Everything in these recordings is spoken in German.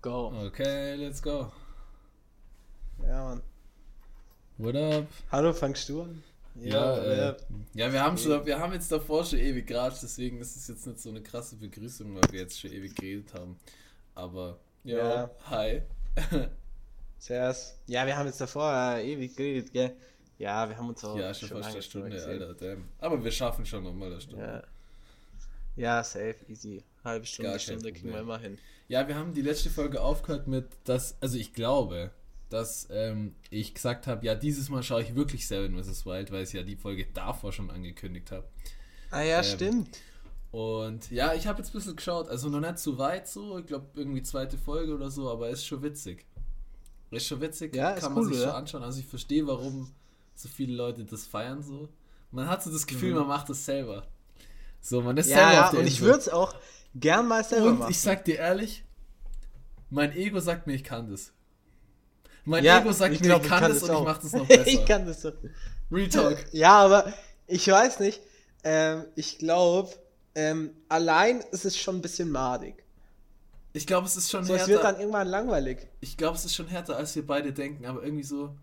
Go. Okay, let's go. Ja, Mann. What up? Hallo, fangst du an? Ja, äh, äh, ja wir, haben schon, wir haben jetzt davor schon ewig geratscht, deswegen ist es jetzt nicht so eine krasse Begrüßung, weil wir jetzt schon ewig geredet haben. Aber, ja, Ja. hi. zuerst. Ja, wir haben jetzt davor äh, ewig geredet, gell? Ja, wir haben uns auch ja, schon fast lange eine nicht Stunde, gesehen. Alter. Damn. Aber wir schaffen schon nochmal eine Stunde. Ja. ja, safe, easy. Halbe Stunde, Gar Stunde kriegen wir immer hin. Ja, wir haben die letzte Folge aufgehört mit, dass, also ich glaube, dass ähm, ich gesagt habe, ja, dieses Mal schaue ich wirklich Seven vs. Wild, weil ich ja die Folge davor schon angekündigt habe. Ah ja, Ähm, stimmt. Und ja, ich habe jetzt ein bisschen geschaut, also noch nicht zu weit so, ich glaube irgendwie zweite Folge oder so, aber ist schon witzig. Ist schon witzig, Ja, kann man cool, sich oder? schon anschauen. Also ich verstehe, warum so viele Leute das feiern so. Man hat so das Gefühl, Mhm. man macht das selber. So, man ist Ja, selber ja, auf der und ich Insel. würde es auch gern mal selber Und machen. ich sag dir ehrlich, mein Ego sagt mir, ich kann das. Mein ja, Ego sagt mir, glaub, ich kann das und ich mach das noch besser. ich kann das so. Real Talk. Ja, aber ich weiß nicht. Ähm, ich glaube, ähm, allein ist es schon ein bisschen madig. Ich glaube, es ist schon So, es wird härter. dann irgendwann langweilig. Ich glaube, es ist schon härter, als wir beide denken, aber irgendwie so.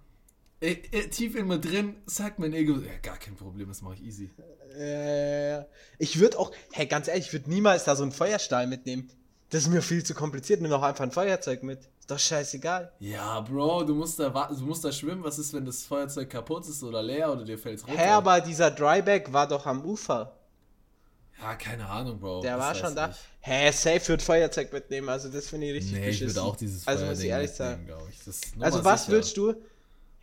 Äh, äh, tief in mir drin sagt mein Ego, ja, gar kein Problem, das mache ich easy. Äh, ich würde auch, hey, ganz ehrlich, ich würde niemals da so einen Feuerstahl mitnehmen. Das ist mir viel zu kompliziert. Nimm doch einfach ein Feuerzeug mit. Ist doch scheißegal. Ja, Bro, du musst da du musst da schwimmen. Was ist, wenn das Feuerzeug kaputt ist oder leer oder dir fällt's runter? Hä, aber dieser Dryback war doch am Ufer. ja, keine Ahnung, Bro. Der das war schon da. ich. Hä, safe wird Feuerzeug mitnehmen. Also, das finde ich richtig Nee, ich beschissen. würde auch dieses Also, muss ich ehrlich sagen. ich. Also, was willst du?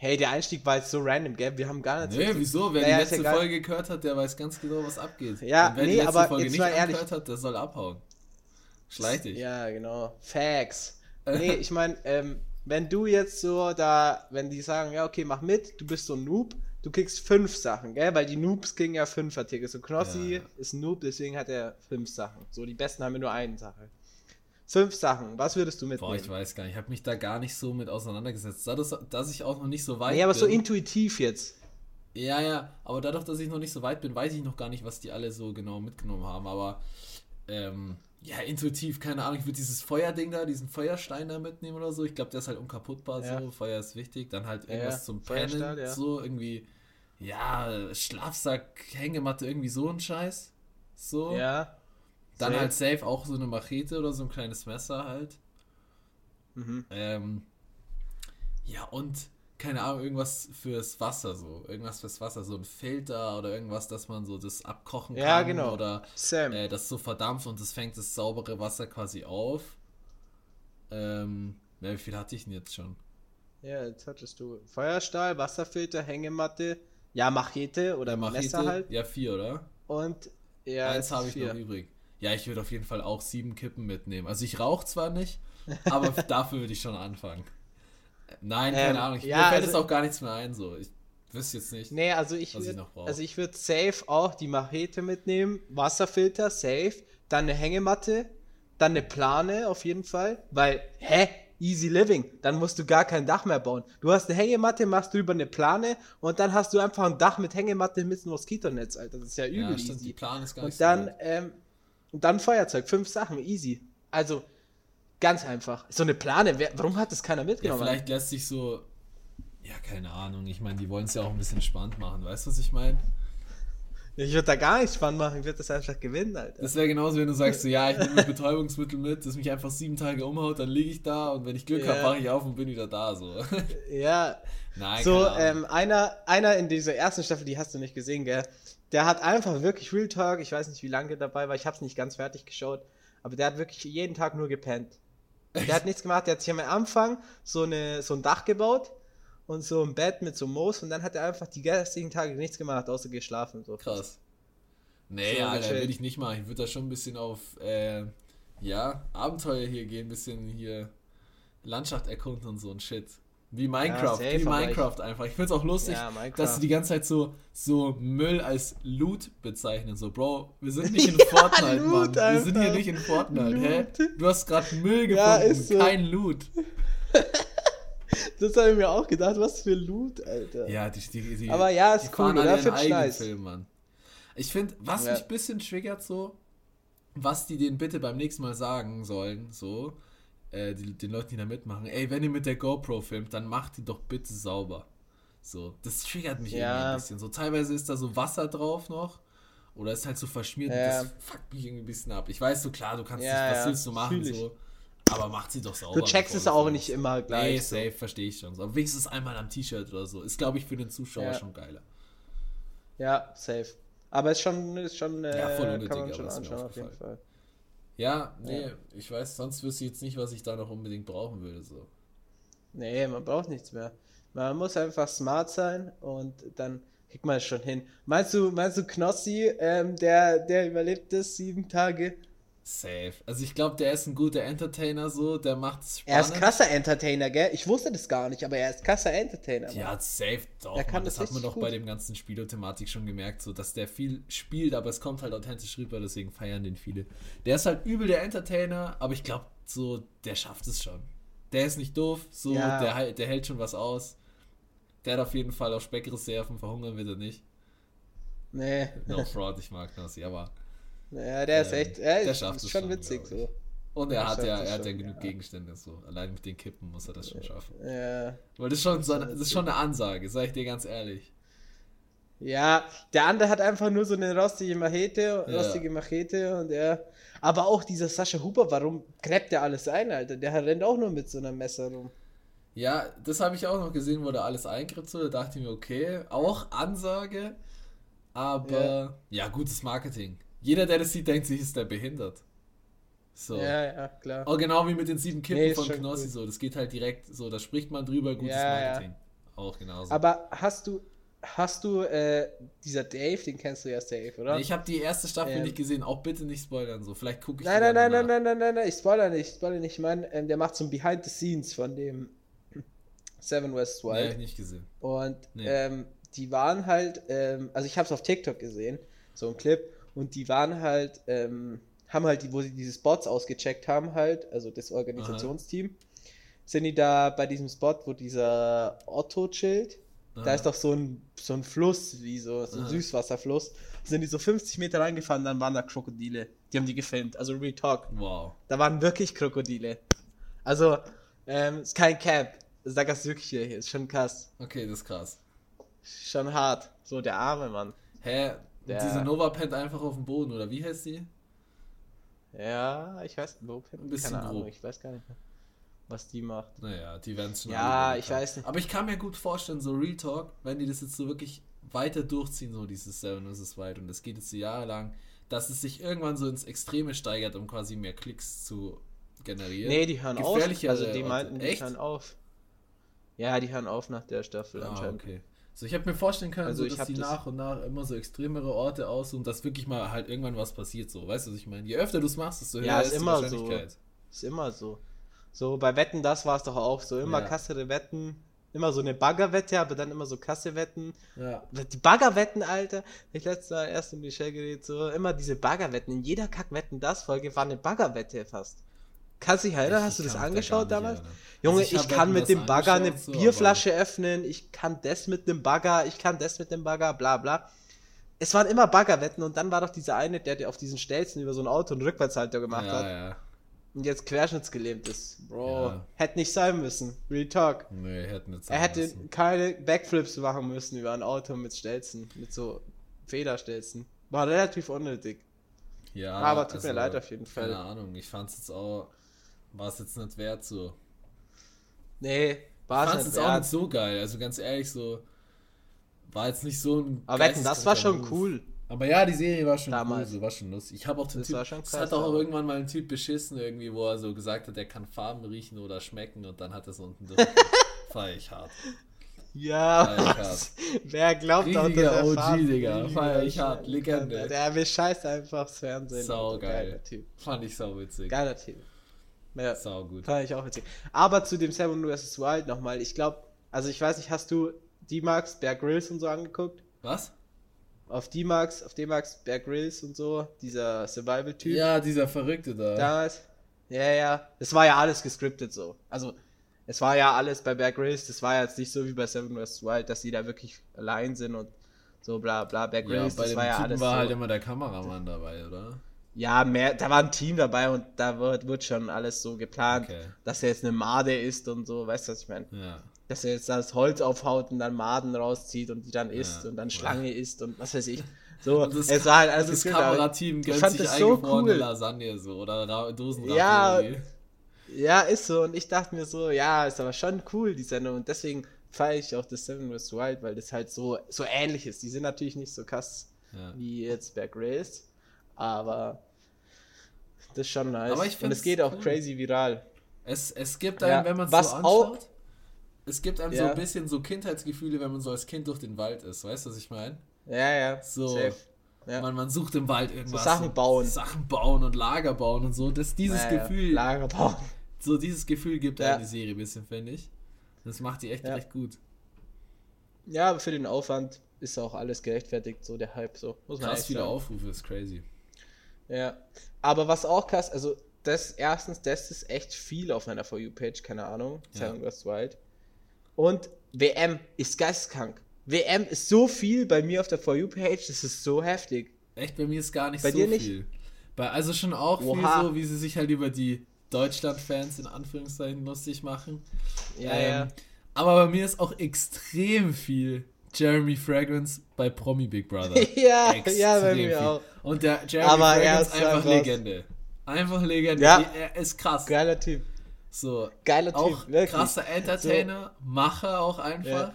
Hey, der Einstieg war jetzt so random, gell? Wir haben gar nicht Nee, wieso? Wer Naja, die letzte egal. Folge gehört hat, der weiß ganz genau, was abgeht. Ja, Und wer nee, die letzte aber Folge jetzt nicht mal ehrlich. angehört hat, der soll abhauen. Schleich dich. Ja, genau. Facts. Nee, ich meine, ähm, wenn du jetzt so da, wenn die sagen, ja, okay, mach mit, du bist so ein Noob, du kriegst fünf Sachen, gell? Weil die Noobs kriegen ja fünf Artikel. So Knossi Ja. ist ein Noob, deswegen hat er fünf Sachen. So, die Besten haben ja nur eine Sache. Fünf Sachen, was würdest du mitnehmen? Boah, ich weiß gar nicht. Ich habe mich da gar nicht so mit auseinandergesetzt. Dadurch, dass ich auch noch nicht so weit nee, aber bin. so intuitiv jetzt. Ja, ja, aber dadurch, dass ich noch nicht so weit bin, weiß ich noch gar nicht, was die alle so genau mitgenommen haben. Aber ähm, ja, intuitiv, keine Ahnung, ich würde dieses Feuerding da, diesen Feuerstein da mitnehmen oder so. Ich glaube, der ist halt unkaputtbar Ja. so. Feuer ist wichtig. Dann halt Ja, irgendwas ja. zum Pennen, ja. so irgendwie. Ja, Schlafsack, Hängematte, irgendwie so ein Scheiß. So. Ja. Dann safe. halt safe auch so eine Machete oder so ein kleines Messer halt. Mhm. Ähm, ja, und keine Ahnung, irgendwas fürs Wasser so. Irgendwas fürs Wasser, so ein Filter oder irgendwas, dass man so das abkochen kann. Ja, genau. Oder Sam. äh, das so verdampft und das fängt das saubere Wasser quasi auf. Ähm, ja, wie viel hatte ich denn jetzt schon? Ja, jetzt hattest du Feuerstahl, Wasserfilter, Hängematte, ja, Machete oder Machete? Messer halt. Ja, vier, oder? Und ja, Eins habe ich noch übrig. Ja, ich würde auf jeden Fall auch sieben Kippen mitnehmen. Also ich rauche zwar nicht, aber dafür würde ich schon anfangen. Nein, keine Ähm, Ahnung. Ich, ja, mir fällt also- jetzt auch gar nichts mehr ein. So. Ich wüsste jetzt nicht. Nee, also ich was ich noch brauche. also ich würde safe auch die Machete mitnehmen, Wasserfilter, safe, dann eine Hängematte, dann eine Plane auf jeden Fall, weil, hä? Easy living, dann musst du gar kein Dach mehr bauen. Du hast eine Hängematte, machst drüber eine Plane und dann hast du einfach ein Dach mit Hängematte mit einem Moskitonetz, Alter. Das ist ja übel ja, stimmt, die easy. Plan ist gar nicht Und dann, so ähm, und dann Feuerzeug, fünf Sachen, easy. Also, ganz einfach. So eine Plane, wer, warum hat das keiner Ja, mitgenommen? vielleicht lässt sich so. Ja, keine Ahnung. Ich meine, die wollen es ja auch ein bisschen spannend machen. Weißt du, was ich meine? ich würde da gar nichts spannend machen, ich würde das einfach gewinnen, Alter. Das wäre genauso, wenn du sagst, so, ja, ich nehme Betäubungsmittel mit, das mich einfach sieben Tage umhaut, dann liege ich da und wenn ich Glück Ja. habe, wache ich auf und bin wieder da. So. ja, Nein, So, ähm, einer, einer in dieser ersten Staffel, die hast du nicht gesehen, gell? Der hat einfach wirklich Real Talk, ich weiß nicht, wie lange dabei war, ich hab's nicht ganz fertig geschaut, aber der hat wirklich jeden Tag nur gepennt. Der hat nichts gemacht, der hat sich am Anfang so, eine, so ein Dach gebaut und so ein Bett mit so Moos und dann hat er einfach die restlichen Tage nichts gemacht, außer geschlafen. So. Krass. Nee, So, Alter, würde ich nicht machen. Ich würde da schon ein bisschen auf, äh, ja, Abenteuer hier gehen, ein bisschen hier Landschaft erkunden und so ein Shit. Wie Minecraft, safe, wie Minecraft einfach. Ich find's auch lustig, Ja, dass sie die ganze Zeit so, so Müll als Loot bezeichnen. So, Bro, wir sind nicht in Fortnite, Loot Mann. Wir sind hier nicht in Fortnite, hä? Loot. Du hast gerade Müll gefunden, Ja, ist so. kein Loot. Das habe ich mir auch gedacht, was für Loot, Alter. Ja, die, die, die, Aber ja, ist die cool, oder? Find's eigenen nice. Film, Mann. Ich finde, was Ja. mich ein bisschen triggert so, was die denen bitte beim nächsten Mal sagen sollen, so, äh, die, den Leuten, die da mitmachen, ey, wenn ihr mit der GoPro filmt, dann macht die doch bitte sauber. So, das triggert mich Ja. irgendwie ein bisschen. So, teilweise ist da so Wasser drauf noch. Oder ist halt so verschmiert Ja. das fuckt mich irgendwie ein bisschen ab. Ich weiß so, klar, du kannst Ja, nicht, was ja, willst du machen, so. Aber macht sie doch sauber. Du checkst es auch nicht immer gleich. Nee, so. safe, verstehe ich schon. So. Aber wenigstens einmal am T-Shirt oder so. Ist, glaube ich, für den Zuschauer schon geiler. Ja, safe. Aber ist schon, ist schon, äh, Ja, voll unnötig, kann man schon anschauen auf jeden. Fall. Ja, nee, Ja. ich weiß, sonst wüsste ich jetzt nicht, was ich da noch unbedingt brauchen würde. So. Nee, man braucht nichts mehr. Man muss einfach smart sein und dann kriegt man es schon hin. Meinst du, meinst du Knossi, ähm, der, der überlebt das sieben Tage? Safe. Also ich glaube, der ist ein guter Entertainer so, der macht es Er ist krasser Entertainer, gell? Ich wusste das gar nicht, aber er ist krasser Entertainer. Mann. Ja, safe doch. Der kann das das hat man doch bei dem ganzen Spielothematik schon gemerkt, so dass der viel spielt, aber es kommt halt authentisch rüber, deswegen feiern den viele. Der ist halt übel der Entertainer, aber ich glaube, so, der schafft es schon. Der ist nicht doof, so, Ja. der, der hält schon was aus. Der hat auf jeden Fall auch Speckreserven, verhungern wird er nicht. Nee. No fraud, ich mag Nassi, aber. Ja, der ist Ähm, echt, er der ist, schafft ist es schon schon, witzig so. Und er Der hat ja, er hat ja genug ja. Gegenstände, so. Allein mit den Kippen muss er das schon schaffen. Ja. Weil das ist schon, so eine, das ist schon eine Ansage, sag ich dir ganz ehrlich. Ja, der andere hat einfach nur so eine rostige Machete, Ja. rostige Machete und er. Aber auch dieser Sascha Huber, warum gräbt der alles ein, Alter? Der rennt auch nur mit so einem Messer rum. Ja, das habe ich auch noch gesehen, wo der alles eingriff, so, da dachte ich mir, okay, auch Ansage, aber ja, gutes Marketing. Jeder, der das sieht, denkt sich, ist der behindert. So. Ja, ja, klar. Oh, genau wie mit den sieben Kippen Nee, von Knossi, gut. so, das geht halt direkt, so, da spricht man drüber, gutes Ja, ja. Marketing. Auch genauso. Aber hast du, hast du, äh, dieser Dave, den kennst du ja, Dave, oder? ich habe die erste Staffel Ähm. nicht gesehen, auch bitte nicht spoilern, so, vielleicht gucke ich Nein, nein, nein, nein, nein, nein, nein, nein, ich spoiler nicht, ich spoiler nicht. Ich meine, ähm, der macht so ein Behind the Scenes von dem Seven West Nee, hab Wild. ich nicht gesehen. Und Nee. ähm, die waren halt, ähm, also ich habe es auf TikTok gesehen, so ein Clip, und die waren halt, ähm, haben halt, die, wo sie diese Spots ausgecheckt haben, halt, also das Organisationsteam, sind die da bei diesem Spot, wo dieser Otto chillt. Da Aha. ist doch so ein, so ein Fluss, wie so, so ein Aha. Süßwasserfluss. Sind die so 50 Meter reingefahren, dann waren da Krokodile. Die haben die gefilmt, also Real Talk. Wow. Da waren wirklich Krokodile. Also, ähm, ist kein Cap. Ich sag das wirklich hier, ist schon krass. Okay, das ist krass. Schon hart. So, der arme Mann. Hä? Der- Diese Nova pennt einfach auf dem Boden, oder wie heißt die? Ja, ich weiß, wo, Ein bisschen keine Ahnung, grob. ich weiß gar nicht mehr, was die macht. Naja, die werden es schon Ja, ich weiß nicht. Aber ich kann mir gut vorstellen, so Real Talk, wenn die das jetzt so wirklich weiter durchziehen, so dieses Seven vs. Wild, und das geht jetzt so jahrelang, dass es sich irgendwann so ins Extreme steigert, um quasi mehr Klicks zu generieren. Nee, die hören auf. Also, die meinten, die Echt? hören auf. Ja, die hören auf nach der Staffel Ah, anscheinend. okay. So, ich hätte mir vorstellen können, Also so, ich dass die das- nach und nach immer so extremere Orte aus und dass wirklich mal halt irgendwann was passiert, so. Weißt du, was ich meine? Je öfter du es machst, desto höher Ja, ist ist die immer so. Wahrscheinlichkeit. Ist immer so. So, bei Wetten, das war es doch auch so. Immer Ja. krassere Wetten. Immer so eine Baggerwette, aber dann immer so krasse Wetten. Ja. Die Baggerwetten, Alter. Ich letztes Mal erst in die Shell geredet, so immer diese Baggerwetten. In jeder Kackwetten das Folge war eine Baggerwette fast. Kannst du dich erinnern? Ich Hast du das da angeschaut nicht damals? erinnern. Junge, Also ich ich, kann mit dem Bagger eine so, Bierflasche öffnen, ich kann das mit dem Bagger, ich kann das mit dem Bagger, bla bla. Es waren immer Baggerwetten und dann war doch dieser eine, der, der auf diesen Stelzen über so ein Auto einen Rückwärtshalter gemacht ja, hat ja. und jetzt querschnittsgelähmt ist. Bro, Ja. hätte nicht sein müssen. Real Talk. Nee, hätten jetzt Er hätte müssen. keine Backflips machen müssen über ein Auto mit Stelzen, mit so Federstelzen. War relativ unnötig. Ja, Aber tut mir leid auf jeden Fall. Keine Ahnung, ich fand es jetzt auch, war es jetzt nicht wert so. Nee, war es es nicht jetzt auch wert. nicht so geil, also ganz ehrlich so, war jetzt nicht so ein Aber wetten, das war schon Move. cool. Aber ja, die Serie war schon Damals. cool, so war schon lustig. Ich habe auch den Das Typ, war schon es krass, hat auch aber- irgendwann mal ein Typ beschissen irgendwie, wo er so gesagt hat, er kann Farben riechen oder schmecken und dann hat er es unten durch. Feier ich hart. Ja, Feier ich was? Wer glaubt auch, Riesiger dass er OG, Farben Digga. Feier ich hart. Legende. Der bescheißt einfach das Fernsehen. Sau geil. Geiler Typ. Fand ich sau witzig. Geiler Typ. Ja, Sau gut. fand ich auch witzig. Aber zu dem Seven vs. Wild nochmal. Ich glaube, also ich weiß nicht, hast du D-Max, Bear Grylls und so angeguckt? Was? Auf D-Max, auf D-Max, Bear Grylls und so, dieser Survival-Typ. Ja, dieser Verrückte da. Damals. Ja, ja. Das war ja alles gescriptet so. Also, es war ja alles bei Bear Grylls, das war ja jetzt nicht so wie bei Seven vs. Wild, dass die da wirklich allein sind und so bla bla. Bear Ja, Grylls, bei das dem war ja Typen alles war so. halt immer der Kameramann dabei, oder? Ja, mehr, da war ein Team dabei und da wird, wird schon alles so geplant, Okay. dass er jetzt eine Made ist und so, weißt du, was ich meine? Ja. Dass er jetzt das Holz aufhaut und dann Maden rauszieht und die dann isst Ja. und dann Schlange isst und was weiß ich. So, das, es war halt alles das Kamerateam ich gönnt fand sich das so cool. Lasagne so oder Ra Dosenrahmen. Ja. Ja, ist so. Und ich dachte mir so, ja, ist aber schon cool, die Sendung. Und deswegen feiere ich auch das Seven vs. Wild, weil das halt so, so ähnlich ist. Die sind natürlich nicht so krass Ja. wie jetzt Bear Grylls, aber das ist schon nice. Aber ich Und es geht auch cool. crazy viral. Es, es gibt Ja, einem, wenn man es so auch- anschaut, es gibt einem so Ja. ein bisschen so Kindheitsgefühle, wenn man so als Kind durch den Wald ist. Weißt du, was ich meine? Ja, ja. So. Ja. Man, man sucht im Wald irgendwas. Sachen bauen. Sachen bauen und Lager bauen und so. Das, dieses Ja, ja. Gefühl, Lager bauen. so dieses Gefühl gibt Ja. die Serie ein bisschen, finde ich. Das macht die echt Ja. recht gut. Ja, aber für den Aufwand ist auch alles gerechtfertigt, so der Hype, so. Muss Krass viele sagen. Aufrufe, ist crazy. Ja. Aber was auch krass, also das erstens, das ist echt viel auf meiner For You-Page, keine Ahnung. Ja. Seven vs. Wild. Und WM ist geisteskrank. WM ist so viel bei mir auf der For You-Page, das ist so heftig. Echt, bei mir ist gar nicht Bei so dir nicht? viel. Bei, also schon auch Oha. viel so, wie sie sich halt über die Deutschland-Fans in Anführungszeichen lustig machen. Ja, Ähm, ja. Aber bei mir ist auch extrem viel Jeremy Fragrance bei Promi Big Brother. Ja, Extrem ja, bei mir viel. auch. Und der Jeremy Aber er Fragrance ist einfach einfach- Legende. Einfach Legende. Ja. Er ist krass. Geiler Typ. So. Geiler Auch Typ, wirklich. krasser Entertainer, Macher auch einfach. Ja.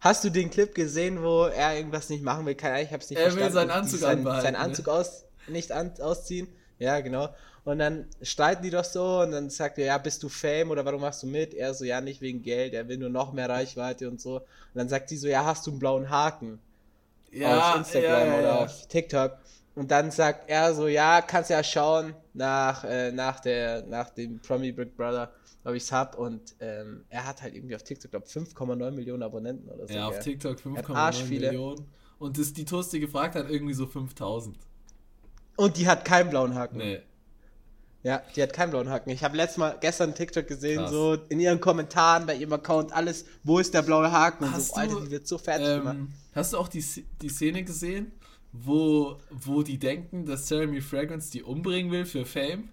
Hast du den Clip gesehen, wo er irgendwas nicht machen will? Keine Ahnung, ich hab's nicht Er will verstanden. seinen Die Anzug sein, anbehalten, Seinen ne? Anzug aus, nicht an, ausziehen. Ja, genau. Und dann streiten die doch so und dann sagt er, ja, bist du Fame oder warum machst du mit? Er so, ja, nicht wegen Geld, er will nur noch mehr Reichweite und so. Und dann sagt sie so, ja, hast du einen blauen Haken auf Instagram ja, ja, oder ja. auf TikTok? Und dann sagt er so, ja, kannst ja schauen nach, äh, nach, der, nach dem Promi Big Brother, ob ich's hab. Und ähm, er hat halt irgendwie auf TikTok, glaube 5,9 Millionen Abonnenten oder so. Ja, auf? TikTok hat arsch 5,9 viele. Millionen. Und das, die Toast, die gefragt hat, irgendwie so 5000. Und die hat keinen blauen Haken. Nee. Ja, die hat keinen blauen Haken. Ich habe letztes Mal gestern TikTok gesehen, Krass. so in ihren Kommentaren, bei ihrem Account, alles, wo ist der blaue Haken? Und Hast so, Alter, du, die wird so fertig gemacht. Ähm, hast du auch die, die Szene gesehen, wo, wo die denken, dass Jeremy Fragrance die umbringen will für Fame?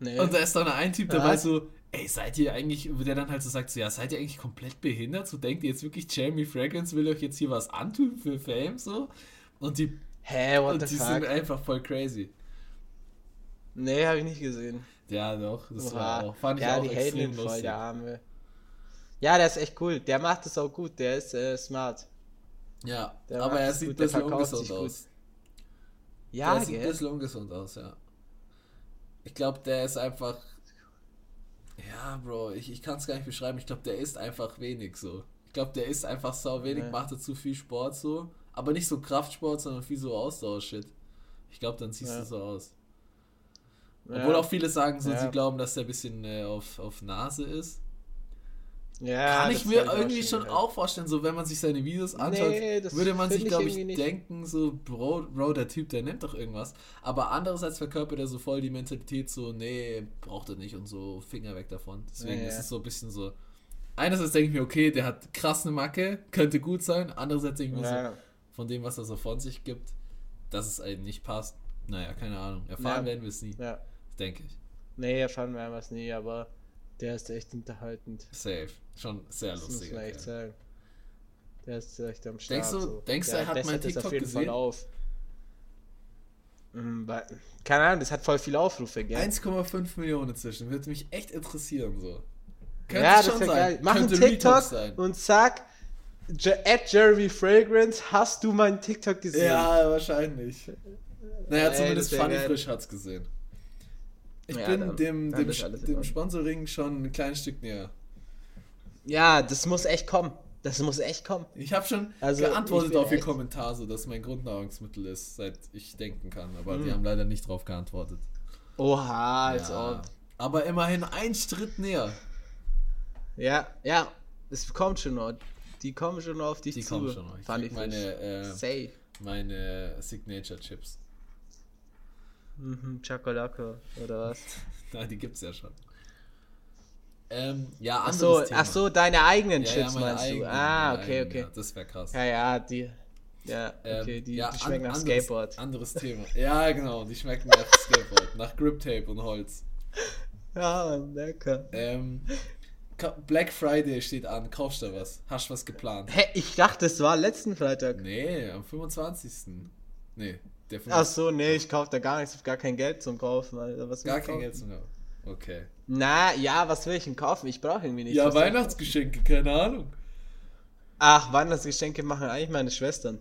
Nee. Und da ist dann ein Typ dabei Was? so, ey, seid ihr eigentlich, wo der dann halt so sagt, so, ja, seid ihr eigentlich komplett behindert? So denkt ihr jetzt wirklich, Jeremy Fragrance will euch jetzt hier was antun für Fame, so? Und die, Hä, what und the die fuck? sind einfach voll crazy. Nee, habe ich nicht gesehen. Ja, doch, das Oha. war auch, fand ich ja, auch die extrem voll, lustig. der Arme. Ja, der ist echt cool. Der macht es auch gut. Der ist äh, smart. Ja, Der aber er sieht ein gut, bisschen ungesund gut. aus. Ja, der sieht ein bisschen ungesund aus, ja. Ich glaube, der ist einfach. Ja, Bro, ich, ich kann es gar nicht beschreiben. Ich glaube, der ist einfach wenig so. Ich glaube, der ist einfach sau wenig, Ja. macht dazu viel Sport so. Aber nicht so Kraftsport, sondern viel so Ausdauer-Shit. Ich glaube, dann siehst Ja. du so aus. Ja. Obwohl auch viele sagen so, Ja. sie glauben, dass der ein bisschen äh, auf, auf Nase ist. ja, Kann ich mir ich irgendwie schon auch vorstellen, so wenn man sich seine Videos anschaut, Nee, würde man sich, ich glaube ich, nicht. denken, so, Bro, Bro, der Typ, der nimmt doch irgendwas. Aber andererseits verkörpert er so voll die Mentalität, so, nee, braucht er nicht und so, Finger weg davon. Deswegen Ja, ist es so ein bisschen so. Einerseits denke ich mir, okay, der hat krass eine Macke, könnte gut sein. Andererseits denke ich mir so, Ja. Von dem, was er so von sich gibt, dass es einem nicht passt. Naja, keine Ahnung. Erfahren Ja. werden wir es nie, ja. denke ich. Nee, erfahren wir was nie, aber der ist echt unterhaltend. Safe. Schon sehr Das muss lustig. man echt sagen. Der ist echt am Start. Denkst du- so. denkst du, er hat mein es TikTok auf jeden gesehen? Fall auf. Keine Ahnung, das hat voll viele Aufrufe, gell? 1,5 Millionen inzwischen. Würde mich echt interessieren, so. Könnte ja, das schon sein. geil. Mach einen TikTok sein. und Je at Jeremy Fragrance, hast du meinen TikTok gesehen? Ja, wahrscheinlich. Naja, Ey, zumindest geil. Frisch hat's gesehen. Ich Ja, bin dann- dem, dem, dem. Sponsoring schon ein kleines Stück näher. Ja, das muss echt kommen. Das muss echt kommen. Ich habe schon Also, geantwortet auf ihr Kommentar, so dass mein Grundnahrungsmittel ist, seit ich denken kann. Aber die Mhm. haben leider nicht drauf geantwortet. Oha, als Ja. ob. Aber immerhin ein Schritt näher. Ja, ja, es kommt schon. Die kommen schon auf dich Die zu. kommen schon noch. Ich Funny krieg meine, äh, Safe. meine Signature Chips. Mhm, Chocolate oder was? Na, die gibt's ja schon. Ähm, ja, Ach so, Thema. ach so, deine eigenen ja, Chips ja, meinst du? eigenen, Ah, meine okay, eigenen, okay. Ja, das wäre krass. Ja, ja, die. Ja, Ähm, okay, die, ja, die schmecken an- nach anderes, Skateboard. Anderes Thema. Ja, genau, die schmecken nach Skateboard, nach Grip Tape und Holz. Ja, lecker. Ähm, Black Friday steht an. Kaufst du was? Hast du was geplant? Hä, ich dachte, es war letzten Freitag. Nee, am 25. Nee, der Ach so, nee, ich kauf da gar nichts, hab gar kein Geld zum Kaufen, Alter. Was Gar ich kein? Geld zum Kaufen. Okay. Na, ja, was will ich denn kaufen? Ich brauche irgendwie nichts. Ja, ich Weihnachtsgeschenke, keine Ahnung. Ach, Weihnachtsgeschenke machen eigentlich meine Schwestern.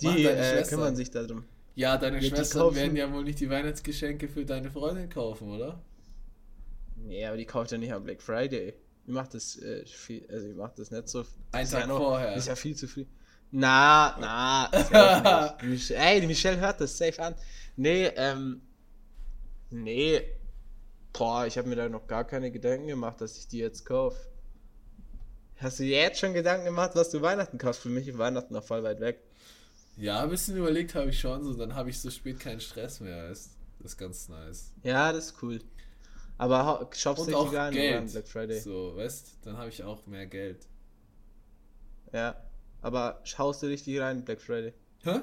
Die deine äh, Schwestern? kümmern sich darum. Ja, deine Ja, Schwestern werden ja wohl nicht die Weihnachtsgeschenke für deine Freundin kaufen, oder? Nee, aber die kauft ja nicht am Black Friday. Ich mach das äh, viel, also ich mach das nicht so. Ein Tag ja noch- vorher. Ist ja viel zu früh. Na, na. Ey, die Michelle hört das safe an. Nee, ähm. Nee. Boah, ich habe mir da noch gar keine Gedanken gemacht, dass ich die jetzt kaufe. Hast du dir jetzt schon Gedanken gemacht, was du Weihnachten kaufst? Für mich ist Weihnachten noch voll weit weg. Ja, ein bisschen überlegt habe ich schon, so dann habe ich so spät keinen Stress mehr. Ist, das ist ganz nice. Ja, das ist cool. Aber shoppst du rein Geld. am Black Friday? So, weißt, dann habe ich auch mehr Geld. Ja. Aber schaust du richtig rein in Black Friday? Hä?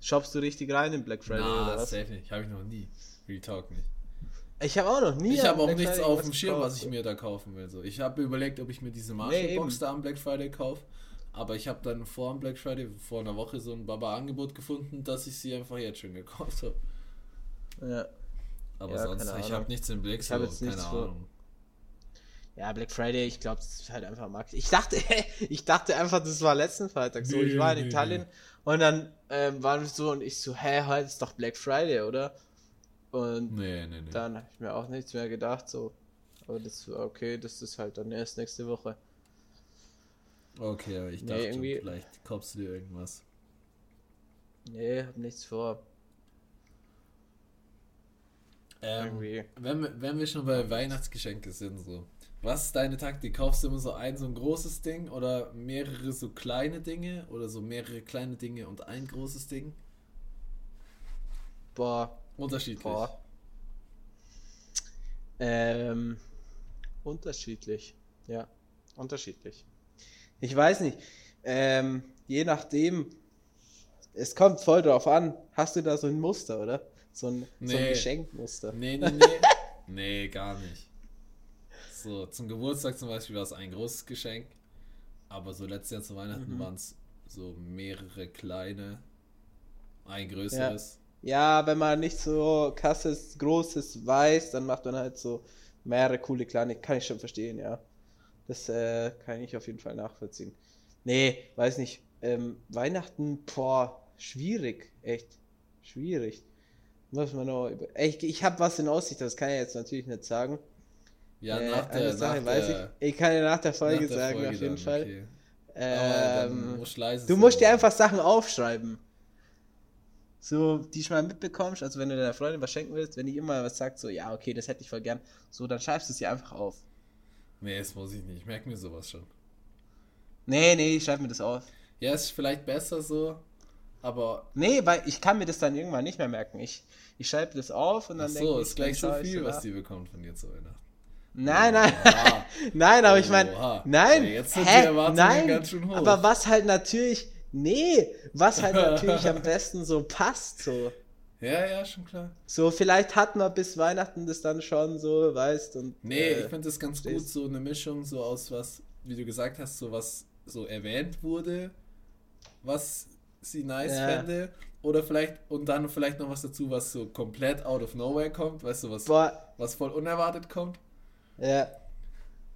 Shoppst du richtig rein in Black Friday Na, oder was? safe nicht. Habe ich noch nie. Real Talk nicht. Ich habe auch noch nie. Ich habe auch Black nichts Friday auf dem Schirm, was ich mir da kaufen will. So, ich habe überlegt, ob ich mir diese Nee, Marshall-Box eben. da am Black Friday kaufe. Aber ich habe dann vor dem Black Friday, vor einer Woche, so ein Baba-Angebot gefunden, dass ich sie einfach jetzt schon gekauft habe. Ja. Aber Ja, sonst, ich habe nichts im Blick, Ich so, keine nichts vor. Ahnung. ja, Black Friday, ich glaube, das ist halt einfach Max. Ich dachte, ich dachte einfach, das war letzten Freitag so. Nee, ich war in nee, Italien und dann ähm, waren wir so und ich so, hä, heute ist doch Black Friday, oder? Und Nee, nee, nee. dann habe ich mir auch nichts mehr gedacht, so. Aber das war okay, das ist halt dann erst nächste Woche. Okay, aber ich Nee, dachte, irgendwie- vielleicht kaufst du dir irgendwas. Nee, hab nichts vor. Ähm, Irgendwie. wenn, wir, wenn wir schon bei Weihnachtsgeschenke sind, so. Was ist deine Taktik? Kaufst du immer so ein so ein großes Ding oder mehrere so kleine Dinge oder so mehrere kleine Dinge und ein großes Ding? Boah, Unterschiedlich. boah. Ähm, unterschiedlich. Ja, unterschiedlich. Ich weiß nicht. Ähm, je nachdem, es kommt voll drauf an. Hast du da so ein Muster, oder? So ein, so ein Nee. Geschenkmuster. Nee, nee, nee. nee, gar nicht. So, zum Geburtstag zum Beispiel war es ein großes Geschenk. Aber so letztes Jahr zu Weihnachten Mhm. waren es so mehrere kleine. Ein größeres. Ja, wenn man nicht so krasses, großes weiß, dann macht man halt so mehrere coole kleine. Kann ich schon verstehen, ja. Das äh, kann ich auf jeden Fall nachvollziehen. Nee, weiß nicht. Ähm, Weihnachten, boah, schwierig. Echt. Schwierig. Muss man noch über. Ich, ich habe was in Aussicht, das kann ich jetzt natürlich nicht sagen. Ja, Äh, nach der, Sache nach weiß der, ich. Ich kann dir nach der nach Folge der sagen, Folge auf jeden dann, Fall. okay. Ähm, musst du Du musst dir einfach Sachen aufschreiben. So, die schon mal mitbekommst, also wenn du deiner Freundin was schenken willst, wenn die immer was sagt, so, ja, okay, das hätte ich voll gern, so, dann schreibst du es dir einfach auf. Nee, das muss ich nicht. Ich merke mir sowas schon. Nee, nee, ich schreib mir das auf. Ja, ist vielleicht besser so, aber Nee, weil ich kann mir das dann irgendwann nicht mehr merken. Ich, ich schreibe das auf und dann so, denke ich, ist gleich so viel, was die bekommt von dir zu Weihnachten. Nein, nein, nein, aber ich meine, nein, Ja, jetzt sind hä, die Erwartungen nein, ganz schön hoch. aber was halt natürlich, nee, was halt natürlich am besten so passt, so. Ja, ja, schon klar. So, vielleicht hat man bis Weihnachten das dann schon so, weißt und. Nee, äh, ich finde das ganz gut, so eine Mischung, so aus was, wie du gesagt hast, so was so erwähnt wurde, was sie nice Ja. fände. Oder vielleicht, und dann vielleicht noch was dazu, was so komplett out of nowhere kommt, weißt du, was, Boah, was voll unerwartet kommt. ja.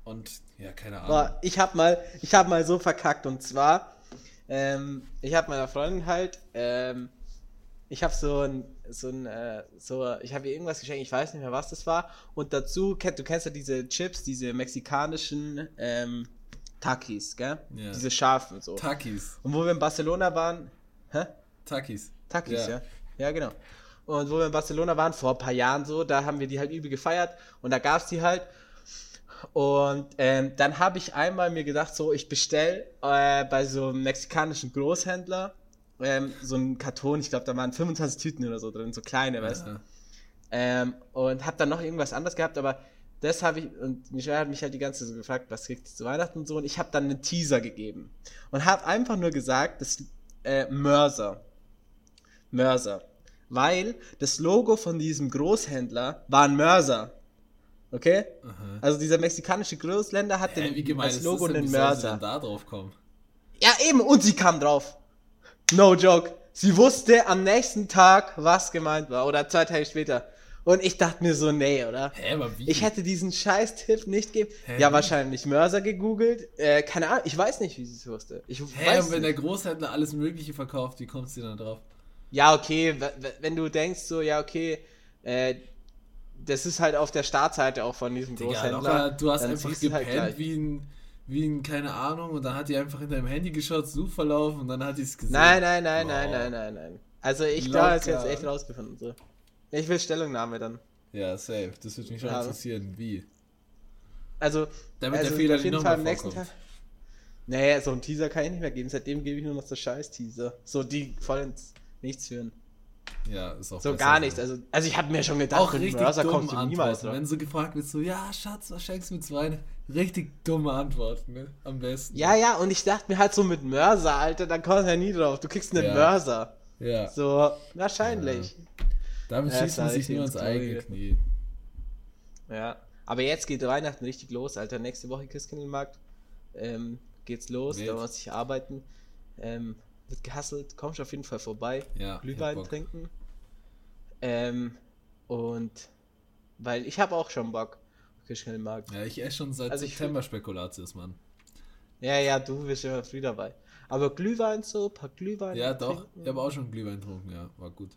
Und ja, keine Ahnung. Boah, ich hab mal, ich hab mal so verkackt und zwar, ähm, ich hab meiner Freundin halt, ähm, ich hab so ein, so ein, äh, so, ich habe ihr irgendwas geschenkt, ich weiß nicht mehr, was das war. Und dazu, du kennst ja diese Chips, diese mexikanischen, ähm, Takis, gell? Ja. Diese scharfen so. Takis. und wo wir in Barcelona waren, hä? Takis. Takis, Ja. ja. ja. genau. Und wo wir in Barcelona waren, vor ein paar Jahren so, da haben wir die halt übel gefeiert und da gab's die halt. Und ähm, dann habe ich einmal mir gedacht, so, ich bestell äh, bei so einem mexikanischen Großhändler ähm, so einen Karton, ich glaube, da waren 25 Tüten oder so drin, so kleine, weißt du. Ja. Ähm, und habe dann noch irgendwas anderes gehabt, aber das habe ich, und Michelle hat mich halt die ganze Zeit so gefragt, was kriegt ihr zu Weihnachten und so, und ich habe dann einen Teaser gegeben. Und habe einfach nur gesagt, das äh, Mörser. Mörser. Weil das Logo von diesem Großhändler war ein Mörser. Okay? Aha. Also dieser mexikanische Großländer hat Hä, den, wie gemein als Logo das denn? einen Mörser. da drauf kommen? Ja, eben, und sie kam drauf. No joke. Sie wusste am nächsten Tag, was gemeint war. Oder zwei Tage später. Und ich dachte mir so, nee, oder? Hä, aber wie? Ich hätte diesen Scheiß-Tipp nicht gegeben. Ja, wahrscheinlich Mörser gegoogelt. Äh, keine Ahnung, ich weiß nicht, wie sie es wusste. Ich Hä, weiß und wenn der Großhändler alles Mögliche verkauft, wie kommst du dann drauf? Ja, okay, wenn du denkst so, ja, okay, äh, das ist halt auf der Startseite auch von diesem Digga, Großhändler. locker, du hast einfach halt gepennt gleich. wie ein, wie ein, keine Ahnung, und dann hat die einfach in deinem Handy geschaut, Suchverlauf, und dann hat die es gesehen. Nein, nein, nein, Wow. nein, nein, nein, nein. Also ich da ist jetzt echt rausgefunden. So. Ich will Stellungnahme dann. Ja, safe. Das würde mich schon Ja. interessieren. Wie? Also, Damit also der Fehler auf nicht jeden Fall am nächsten vorkommt. Tag. Nee, so einen Teaser kann ich nicht mehr geben. Seitdem gebe ich nur noch so Scheiß-Teaser. So, die voll ins Nichts führen. Ja, ist auch So gar nichts. Also, also ich habe mir schon gedacht, Auch richtig Mörser dumm kommst du niemals drauf. Wenn so gefragt wird, so, ja, Schatz, was schenkst du mir zu Weihnachten? Richtig dumme Antworten, ne? Am besten. Ja, ja, und ich dachte mir halt so mit Mörser, Alter, da kommst du ja nie drauf. Du kriegst einen Ja. Mörser. Ja. So, wahrscheinlich. Damit Ja, schießt man sich nur ins eigene Knie. Ja. Aber jetzt geht Weihnachten richtig los, Alter. Nächste Woche Christkindlmarkt. Ähm, geht's los, Wild. da muss ich arbeiten. Ähm, wird gehasselt, kommst auf jeden Fall vorbei. Ja, Glühwein trinken. Ähm, und weil ich habe auch schon Bock auf Christkindlmarkt. Ja, ich esse schon seit Also September Spekulatius, Mann. Ja, ja, du bist immer früh dabei. Aber Glühwein so, paar Glühwein. Ja, doch. trinken. Ich habe auch schon Glühwein getrunken, ja. War gut.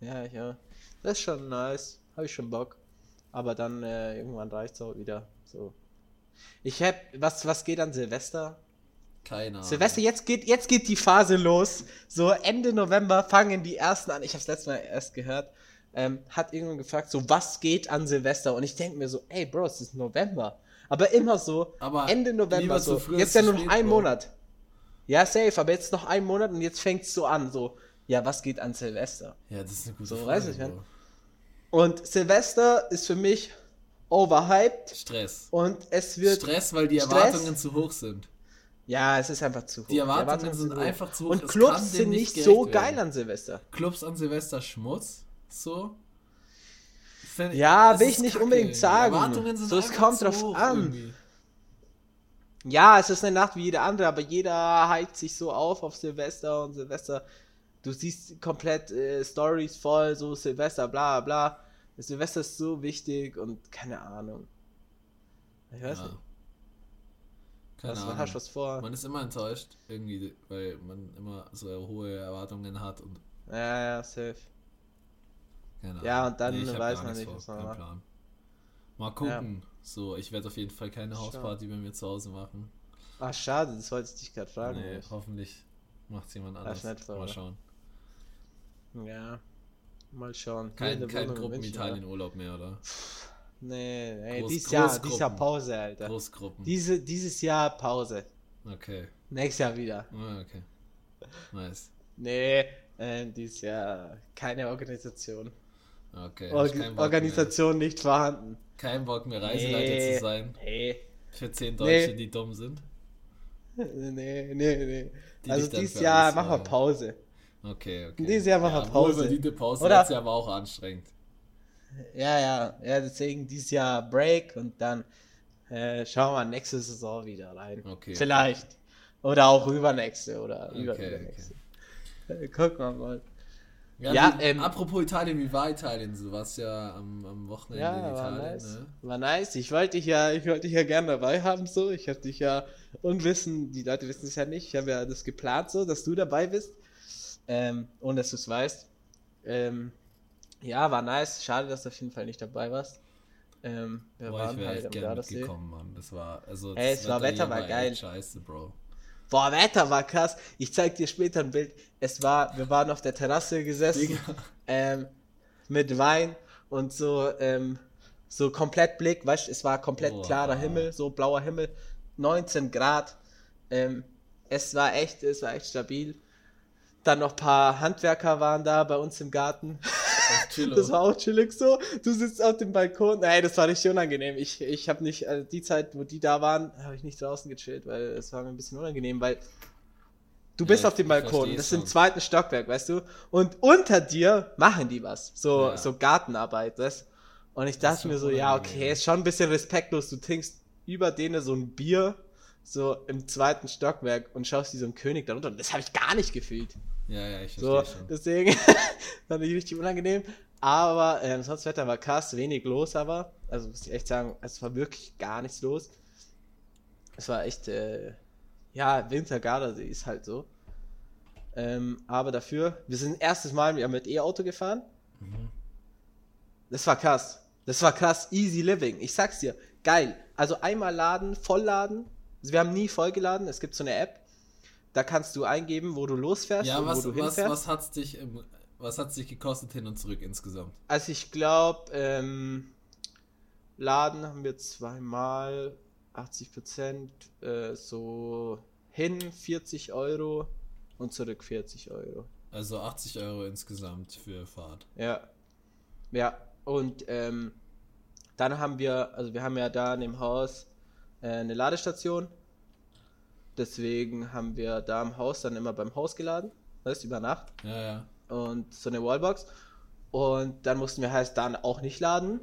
Ja, ja. Das ist schon nice. Habe ich schon Bock. Aber dann äh, irgendwann reicht's auch wieder. So. Ich hab. Was, was geht an Silvester? Keine Ahnung. Silvester, jetzt geht, jetzt geht die Phase los. So Ende November fangen die ersten an. Ich habe letztes Mal erst gehört. Ähm, hat irgendwann gefragt, so was geht an Silvester? Und ich denke mir so, ey Bro, es ist November. Aber immer so, Aber Ende November so. früh Jetzt ja nur noch ein. Monat. Ja, safe, aber jetzt noch ein Monat und jetzt fängt's so an, so, ja, was geht an Silvester? Ja, das ist eine gute So, Frage. weiß ich, Bro. Und Silvester ist für mich overhyped Stress. und es wird. Stress, weil die Stress? Erwartungen zu hoch sind. Ja, es ist einfach zu hoch. Die Erwartungen sind hoch. einfach zu hoch. Und Clubs sind nicht so gerecht geil werden. an Silvester. Clubs an Silvester Schmutz. So. Find- Ja, will ich nicht kacke. unbedingt Die sagen. Erwartungen sind So, es kommt drauf an. irgendwie. Ja, es ist eine Nacht wie jede andere, aber jeder hypt sich so auf auf Silvester und Silvester. Du siehst komplett äh, Stories voll, so Silvester, bla bla. Silvester ist so wichtig und keine Ahnung. Ich weiß Ja. nicht. Keine Was, Ahnung. hast du was vor? Man ist immer enttäuscht, irgendwie, weil man immer so hohe Erwartungen hat und Ja, ja, safe. keine Ahnung. Ja, und dann hab weiß gar man nicht, vor, was man macht. Plan. Mal gucken. So, ich werde auf jeden Fall keine Schau. Hausparty bei mir zu Hause machen. Ach, schade, das wollte ich dich gerade fragen. Nee, hoffentlich macht es jemand anders. Mal schauen. Ja, mal schauen. Kein, kein Gruppen-Italien-Urlaub mehr, oder? oder? Nee, nee Groß- dieses, Jahr, dieses Jahr Pause, Alter. Großgruppen. Diese, dieses Jahr Pause. Okay. Nächstes Jahr wieder. Ah, okay. Nice. Nee, äh, dieses Jahr keine Organisation. Okay. Or Organisation nicht vorhanden. Mehr. Kein Bock mehr, Reiseleiter Nee. zu sein. Nee, Für zehn Deutsche, Nee. die dumm sind. nee, nee, nee. Die also dieses Jahr machen wir. Pause. Okay, okay. Dieses Jahr machen wir ja, Pause. Wohlverdiente Pause. Oder? Letztes Jahr war auch anstrengend. Ja, ja, ja, deswegen dieses Jahr Break und dann äh, schauen wir nächste Saison wieder rein. Okay. Vielleicht. Oder auch übernächste oder Okay, übernächste. Äh, Gucken wir mal. Ja, Ja, wie, ähm, apropos Italien, wie war Italien? Du warst ja am, am Wochenende Ja, in war Italien, nice. ne? War nice. Ich wollte dich ja, ich wollte dich ja gern dabei haben, so. Ich hatte dich ja unwissen, die Leute wissen es ja nicht. Ich habe ja das geplant, so, dass du dabei bist. Ähm, ohne dass du es weißt. Ähm, ja, war nice. Schade, dass du auf jeden Fall nicht dabei warst. Ähm, wir Boah, ich waren wäre halt gerne mitgekommen, Mann. Das war, also Ey, das es war Wetter, hier war geil. Scheiße, Bro. Boah, Wetter war krass. Ich zeig dir später ein Bild. Es war, wir waren auf der Terrasse gesessen, ähm, mit Wein und so, ähm, so komplett Blick, weißt du, es war komplett Oha. klarer Himmel, so blauer Himmel, 19 Grad. Ähm, es war echt, es war echt stabil. Dann noch ein paar Handwerker waren da bei uns im Garten. das war auch chillig so. Du sitzt auf dem Balkon. Nein, das war richtig unangenehm. Ich, ich habe nicht, also die Zeit, wo die da waren, habe ich nicht draußen gechillt, weil es war mir ein bisschen unangenehm, weil du bist ja, auf dem Balkon, das ist im zweiten Stockwerk, weißt du? Und unter dir machen die was. So, ja. so Gartenarbeit, das. Und ich dachte mir so, ja, okay, ist schon ein bisschen respektlos. Du trinkst über denen so ein Bier, so im zweiten Stockwerk und schaust wie so ein König darunter. Das habe ich gar nicht gefühlt. Ja, ja, ich verstehe so, schon. Deswegen fand ich richtig unangenehm. Aber ähm, sonst Wetter war krass, wenig los aber. Also muss ich echt sagen, es war wirklich gar nichts los. Es war echt, äh, ja, Winter Gardasee ist halt so. Ähm, aber dafür, wir sind erstes Mal mit E-Auto gefahren. Mhm. Das war krass. Das war krass. Easy Living. Ich sag's dir. Geil. Also einmal laden, vollladen. Also wir haben nie vollgeladen. Es gibt so eine App. Da kannst du eingeben, wo du losfährst ja, und was, wo du was, hinfährst. Was hat's dich, im, was hat's dich gekostet hin und zurück insgesamt? Also ich glaube, ähm, Laden haben wir zweimal 80 Prozent, äh, so hin 40 Euro und zurück 40 Euro. Also 80 Euro insgesamt für Fahrt. Ja. Ja, und ähm, dann haben wir, also wir haben ja da in dem Haus äh, eine Ladestation. Deswegen haben wir da im Haus dann immer beim Haus geladen, weißt über Nacht. Ja, ja. Und so eine Wallbox. Und dann mussten wir halt dann auch nicht laden.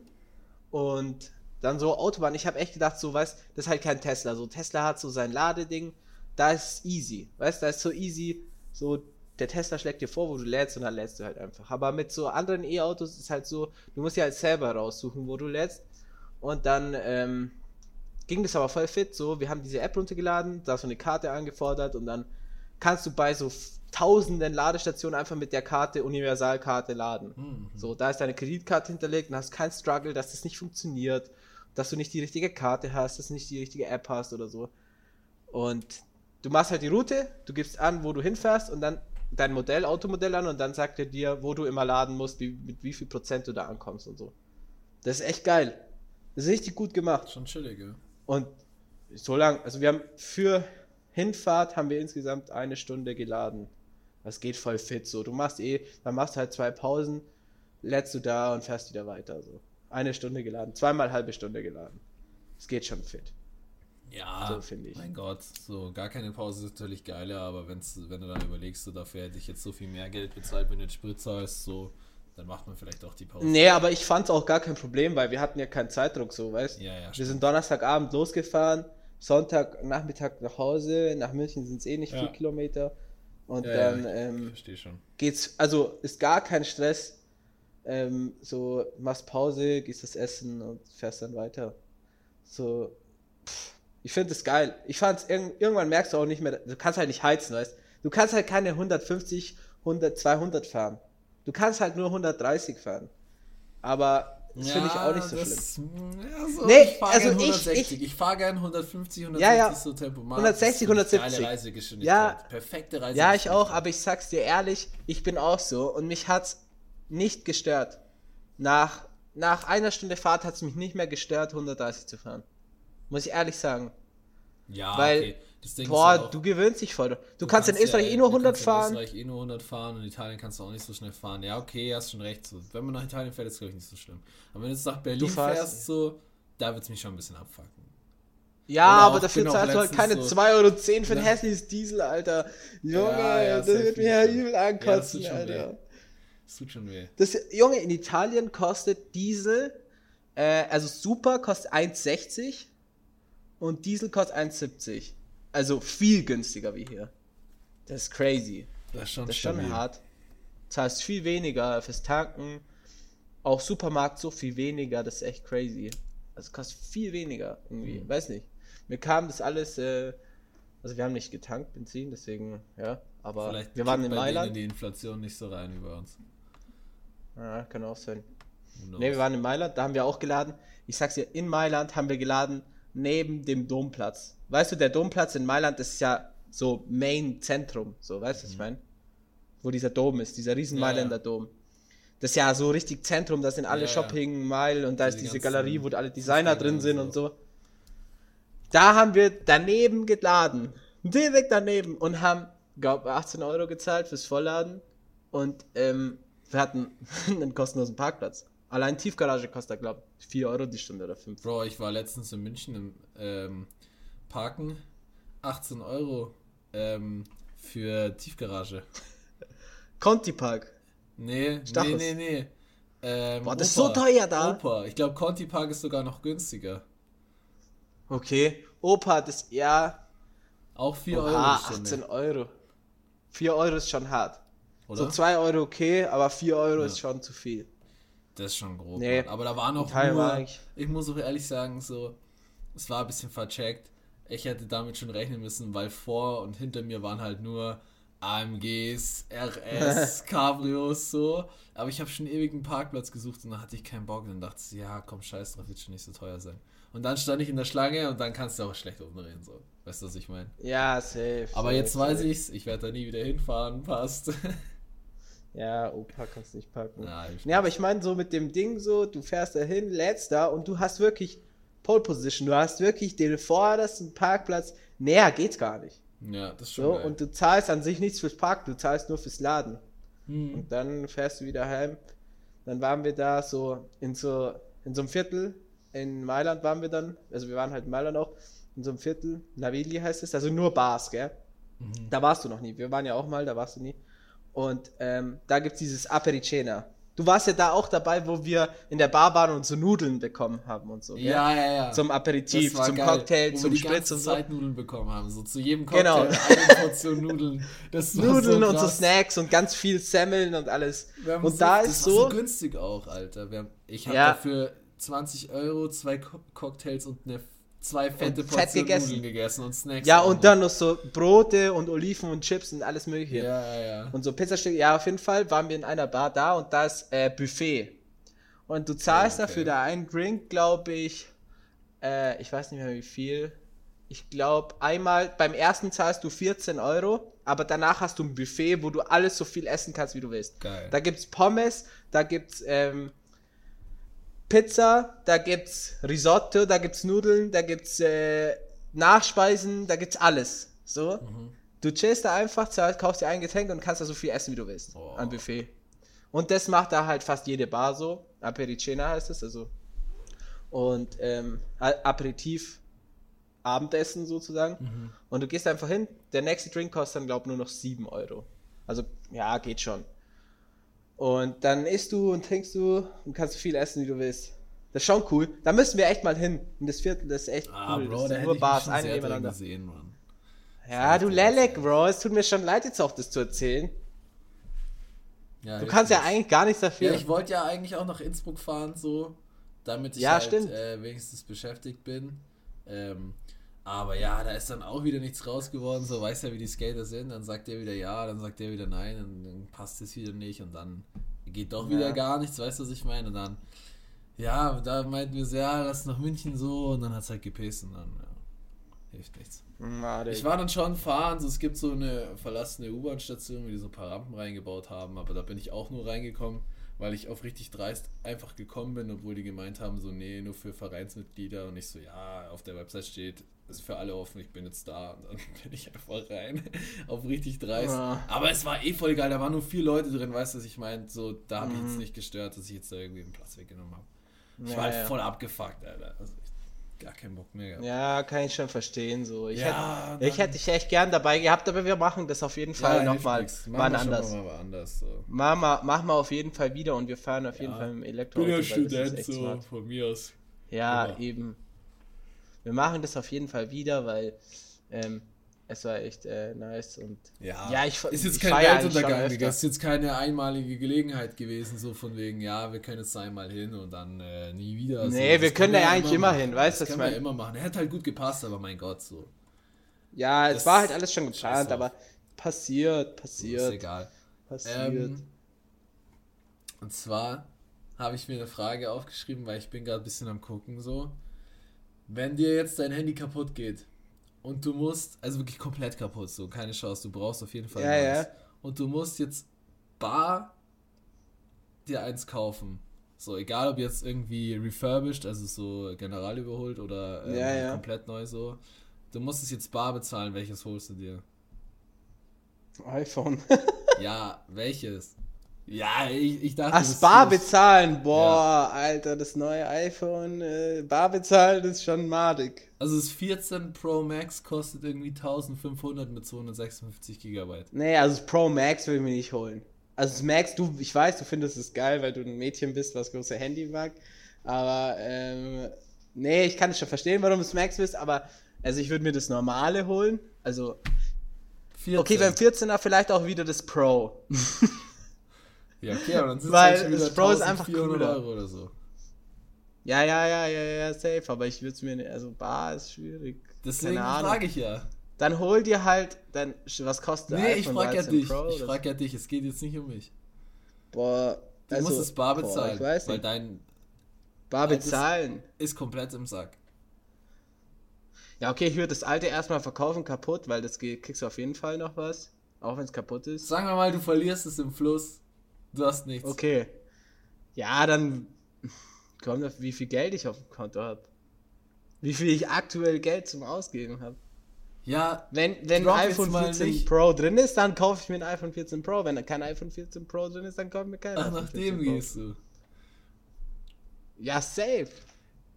Und dann so Autobahn. Ich habe echt gedacht, so, weißt das ist halt kein Tesla. So, Tesla hat so sein Ladeding. Da ist easy. Weißt du, da ist so easy. So, der Tesla schlägt dir vor, wo du lädst und dann lädst du halt einfach. Aber mit so anderen E-Autos ist halt so, du musst ja halt selber raussuchen, wo du lädst. Und dann ähm, ging das aber voll fit. So, wir haben diese App runtergeladen, da so eine Karte angefordert und dann kannst du bei so tausenden Ladestationen einfach mit der Karte, Universalkarte laden. Mhm. So, da ist deine Kreditkarte hinterlegt und hast keinen Struggle, dass das nicht funktioniert, dass du nicht die richtige Karte hast, dass du nicht die richtige App hast oder so. Und du machst halt die Route, du gibst an, wo du hinfährst und dann dein Modell, Automodell an und dann sagt er dir, wo du immer laden musst, wie, mit wie viel Prozent du da ankommst und so. Das ist echt geil. Das ist richtig gut gemacht. Schon chillig, ja. Und so lang, also wir haben für Hinfahrt haben wir insgesamt eine Stunde geladen. Das geht voll fit so. Du machst eh, dann machst halt zwei Pausen, lädst du da und fährst wieder weiter so. Eine Stunde geladen, zweimal halbe Stunde geladen. Es geht schon fit. Ja, so finde ich. Mein Gott, so gar keine Pause ist natürlich geiler, aber wenn's, wenn du dann überlegst, so dafür hätte ich jetzt so viel mehr Geld bezahlt, wenn du jetzt Sprit zahlst, so, dann macht man vielleicht auch die Pause. Nee, aber ich fand es auch gar kein Problem, weil wir hatten ja keinen Zeitdruck, so, weißt Ja, ja. Wir stimmt. sind Donnerstagabend losgefahren, Sonntagnachmittag nach Hause, nach München sind es eh nicht ja. vier Kilometer. Und ja, dann ja, ähm, schon. geht's, also ist gar kein Stress. Ähm, so, machst Pause, gehst das essen und fährst dann weiter. So, pff, ich finde es geil. Ich fand's, irgendwann merkst du auch nicht mehr, du kannst halt nicht heizen, weißt du? kannst halt keine 150, 100, 200 fahren. Du kannst halt nur 130 fahren. Aber das ja, finde ich auch nicht so das, schlimm. Ja, so, nee, ich also ich, ich, ich fahre gern 150, 160 ja, ja. so Tempomat. 160, 170. Geile Reisegeschwindigkeit. Ja, perfekte Reisegeschwindigkeit. Ja, ich auch, aber ich sag's dir ehrlich, ich bin auch so und mich hat's nicht gestört. Nach, nach einer Stunde Fahrt hat's mich nicht mehr gestört, 130 zu fahren. Muss ich ehrlich sagen. Ja, Weil, okay. Boah, auch, du gewöhnst dich voll. Du, du kannst, kannst, in Österreich ja, eh nur 100 fahren. In Österreich eh nur 100 fahren und in Italien kannst du auch nicht so schnell fahren. Ja, okay, hast schon recht. So, wenn man nach Italien fährt, ist es glaube ich nicht so schlimm. Aber wenn du jetzt nach Berlin fährst, so, da wird es mich schon ein bisschen abfacken. Ja, Oder aber dafür zahlst du halt keine so 2,10 Euro für ein hässliches Diesel, Alter. Junge, ja, ja, das wird mir ja übel ankotzen, ja, Alter. Weh. Das tut schon weh. Das, Junge, in Italien kostet Diesel, äh, also Super kostet 1,60 und Diesel kostet 1,70. Also viel günstiger wie hier. Das ist crazy. Das ist schon, das ist schon hart. Zahlst viel weniger fürs Tanken. Auch Supermarkt so viel weniger. Das ist echt crazy. Also kostet viel weniger irgendwie. Mhm. Weiß nicht. Mir kam das alles. Äh, also wir haben nicht getankt Benzin, deswegen ja. Aber Vielleicht wir waren in Mailand. die Inflation nicht so rein wie bei uns. Ja, kann auch sein. Ne, wir waren in Mailand, da haben wir auch geladen. Ich sag's dir, in Mailand haben wir geladen neben dem Domplatz. Weißt du, der Domplatz in Mailand ist ja so Main-Zentrum, so, weißt du, was ich mhm. meine? Wo dieser Dom ist, dieser riesen Mailänder. Dom. Das ist ja so richtig Zentrum, da sind alle ja, Shopping, Mile und da ist diese Galerie, wo alle Designer drin sind und so. Da haben wir daneben geladen. Direkt daneben und haben, glaube 18 Euro gezahlt fürs Vollladen. Und ähm, Wir hatten einen kostenlosen Parkplatz. Allein Tiefgarage kostet, glaube ich, 4 Euro die Stunde oder 5. Bro, ich war letztens in München im ähm, Parken. 18 Euro ähm, für Tiefgarage. Conti Park. Nee, nee, nee, nee. Ähm, Boah, das ist so teuer da. Opa. Ich glaube, Conti Park ist sogar noch günstiger. Okay. Opa, das ja. Auch 4 Euro Oha, die Stunde. 18 Euro. 4 Euro ist schon hart. Oder? So 2 Euro okay, aber 4 Euro ist schon zu viel. Das ist schon grob. Nee. Aber da war noch Italien nur, eigentlich- ich muss auch ehrlich sagen, so, es war ein bisschen vercheckt. Ich hätte damit schon rechnen müssen, weil vor und hinter mir waren halt nur AMGs, RS, Cabrios, so. Aber ich habe schon ewig einen Parkplatz gesucht und dann hatte ich keinen Bock. Und dann dachte ich, ja, komm, scheiß drauf, wird schon nicht so teuer sein. Und dann stand ich in der Schlange und dann kannst du auch schlecht umdrehen, so. Weißt du, was ich meine? Ja, safe. Aber safe, jetzt weiß safe. ich's, ich werde da nie wieder hinfahren, passt. Ja, Opa kannst nicht parken. Ja, ich- Nee, aber ich meine so mit dem Ding so, du fährst da hin, lädst da und du hast wirklich Pole Position. Du hast wirklich den vordersten Parkplatz. Näher geht's gar nicht. ja, das ist schon So, geil. und du zahlst an sich nichts fürs Parken, du zahlst nur fürs Laden. Hm. Und dann fährst du wieder heim. Dann waren wir da so in so in so einem Viertel in Mailand waren wir dann, also wir waren halt in Mailand auch in so einem Viertel, Navigli heißt es, also nur Bars, gell? Mhm. Da warst du noch nie. Wir waren ja auch mal, da warst du nie. Und ähm, da gibt's dieses Apericena. Du warst ja da auch dabei, wo wir in der Bar waren und so Nudeln bekommen haben und so. gell? Ja, ja, ja. Zum Aperitif, zum geil, Cocktail, wo zum wir Spritz und so. Zeit Nudeln bekommen haben. So zu jedem Cocktail Genau. eine Portion Nudeln. Nudeln so und so. Snacks und ganz viel Semmeln und alles. Wir haben Und so, da das ist war so, günstig auch, Alter. Wir haben, ich habe Ja. dafür 20 Euro, zwei Co Cocktails und eine, zwei fette fett Portionen gegessen. Nudeln gegessen und Snacks. ja, auch und dann noch so Brote und Oliven und Chips und alles mögliche. Ja, ja, ja. Und so Pizzastücke, ja, auf jeden Fall waren wir in einer Bar da und da ist äh, Buffet. Und du zahlst Ja, okay. dafür da einen Drink, glaube ich, äh, ich weiß nicht mehr wie viel. Ich glaube, einmal, beim ersten zahlst du 14 Euro, aber danach hast du ein Buffet, wo du alles so viel essen kannst, wie du willst. Geil. Da gibt's Pommes, da gibt's ähm, Pizza, da gibt's Risotto, da gibt's Nudeln, da gibt's äh, Nachspeisen, da gibt's alles. So. Mhm. Du chillst da einfach, zahlst, kaufst dir ein Getränk und kannst da so viel essen, wie du willst. Oh. Am Buffet. Und das macht da halt fast jede Bar so. Apericena heißt es, also. Und ähm, Aperitif, Abendessen sozusagen. Mhm. Und du gehst einfach hin, der nächste Drink kostet dann, glaube ich, nur noch 7 Euro. Also, ja, geht schon. Und dann isst du und trinkst du und kannst so viel essen, wie du willst. Das ist schon cool. Da müssen wir echt mal hin. Und das Viertel, das ist echt Ah, cool. Bro, das da sind nur Bars, eine drin nebeneinander. gesehen, Mann. Ja, du Lelek. Bro. Es tut mir schon leid, jetzt auch das zu erzählen. Ja, Du kannst ja eigentlich gar nichts dafür. Ja, ich wollte ja eigentlich auch nach Innsbruck fahren, so, damit ich Ja, halt äh, wenigstens beschäftigt bin. Ähm, aber ja, da ist dann auch wieder nichts raus geworden, so weiß ja, wie die Skater sind. Dann sagt der wieder ja, dann sagt der wieder nein, und dann passt es wieder nicht und dann geht doch wieder Ja. gar nichts, weißt du, was ich meine? Und dann, ja, da meinten wir so, ja, lass nach München so und dann hat es halt gepäst und dann, ja, hilft nichts. Made. Ich war dann schon fahren, so es gibt so eine verlassene U-Bahn-Station, wo die so ein paar Rampen reingebaut haben, aber da bin ich auch nur reingekommen, weil ich auf richtig dreist einfach gekommen bin, obwohl die gemeint haben, so nee, nur für Vereinsmitglieder und ich so, ja, auf der Website steht, ist für alle offen, ich bin jetzt da und dann bin ich einfach rein, auf richtig dreist. Ja. Aber es war eh voll geil, da waren nur vier Leute drin, weißt du, was ich meine, so, da habe ich Mhm. jetzt nicht gestört, dass ich jetzt da irgendwie einen Platz weggenommen habe. Ich Ja, war halt ja. voll abgefuckt, Alter. Also ich, gar keinen Bock mehr gehabt. Ja, kann ich schon verstehen. So. Ich, Ja, hätte, ich hätte dich echt gern dabei gehabt, aber wir machen das auf jeden Fall hilft nochmal. schon anders. Mal anders so. Wir, machen wir auf jeden Fall wieder und wir fahren auf jeden Ja. Fall mit dem Ich Elektro. bin ja Student, so von mir aus. Ja, Immer. eben. Wir machen das auf jeden Fall wieder, weil ähm, es war echt äh, nice und Ja, Ja, ich- ist jetzt ich kein Weltuntergang. Digga. Ist jetzt keine einmalige Gelegenheit gewesen, so von wegen, ja, wir können jetzt einmal hin und dann äh, nie wieder. so. Nee, Das wir können ja eigentlich immer machen. hin, weißt du, Das können wir immer machen. Er hat halt gut gepasst, aber mein Gott, so. ja, es Das- war halt alles schon geplant, aber passiert, so ist passiert, egal. passiert. Ähm, und zwar habe ich mir eine Frage aufgeschrieben, weil ich bin gerade ein bisschen am gucken so. Wenn dir jetzt dein Handy kaputt geht und du musst, also wirklich komplett kaputt, so keine Chance, du brauchst auf jeden Fall Ja, neues. ja. Und du musst jetzt bar dir eins kaufen. So, egal ob jetzt irgendwie refurbished, also so general überholt oder ähm, Ja, ja. komplett neu so. Du musst es jetzt bar bezahlen, welches holst du dir? iPhone. Ja, welches? Ja, ich, ich dachte. Ach, das- Bar bezahlen. Boah, Alter, das neue iPhone, äh, Bar bezahlen ist schon madig. Also das 14 Pro Max kostet irgendwie 1500 mit 256 Gigabyte. Nee, also das Pro Max will ich mir nicht holen. Also das Max, du, ich weiß, du findest es geil, weil du ein Mädchen bist, was große Handy mag. Aber, ähm, nee, ich kann es schon verstehen, warum du das Max bist, aber, also ich würde mir das normale holen. Also, 14. okay, beim 14er vielleicht auch wieder das Pro. Ja, okay, aber dann sind Weil halt schon das wieder Pro ist einfach 1400 cooler. Euro oder so. Ja, ja, ja, ja, ja, safe, aber ich würde es mir nicht, also Bar ist schwierig. Deswegen frage ich ja. Dann hol dir halt, dann, was kostet Nee, ich frage ja 13 dich. Pro Ich frage ja dich. Es geht jetzt nicht um mich. Boah, Du also, musst es bar boah, bezahlen, weiß weil dein Bar bezahlen. ist komplett im Sack. Ja, okay, ich würde das alte erstmal verkaufen, kaputt, weil das kriegst du auf jeden Fall noch was. Auch wenn es kaputt ist. Sagen wir mal, du verlierst es im Fluss. Du hast nichts. Okay. Ja, dann kommt auf, wie viel Geld ich auf dem Konto habe. Wie viel ich aktuell Geld zum Ausgeben habe. Ja, Wenn, wenn ein iPhone mal 14 nicht. Pro drin ist, dann kaufe ich mir ein iPhone 14 Pro. Wenn da kein iPhone 14 Pro drin ist, dann kaufe ich mir kein ach, iPhone nach 14 dem gehst du. Ja, safe.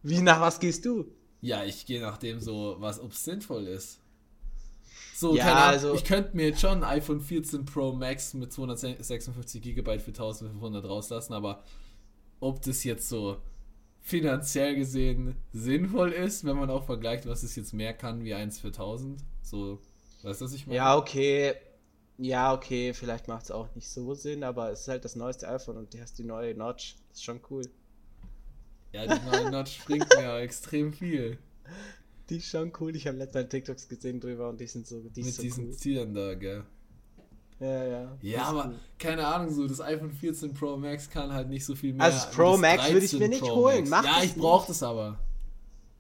Wie nach was gehst du? Ja, ich gehe nach dem so, was ob es sinnvoll ist. So, Ja, Ahnung, also- ich könnte mir jetzt schon ein iPhone 14 Pro Max mit 256 GB für 1500 rauslassen, aber ob das jetzt so finanziell gesehen sinnvoll ist, wenn man auch vergleicht, was es jetzt mehr kann wie eins für 1000, so, weißt du, was ich meine? Ja, okay. Ja, okay, vielleicht macht es auch nicht so Sinn, aber es ist halt das neueste iPhone und du hast die neue Notch. Das ist schon cool. Ja, die neue Notch bringt mir extrem viel. Die ist schon cool. Ich habe letztes Mal TikToks gesehen drüber und die sind so, die mit so diesen cool. Tieren da, gell? Ja, ja. Ja, aber cool. keine Ahnung, so das iPhone 14 Pro Max kann halt nicht so viel mehr. Also das Pro Max würde ich 13 mir nicht Pro holen. Max. Mach ja, das ich brauche das aber.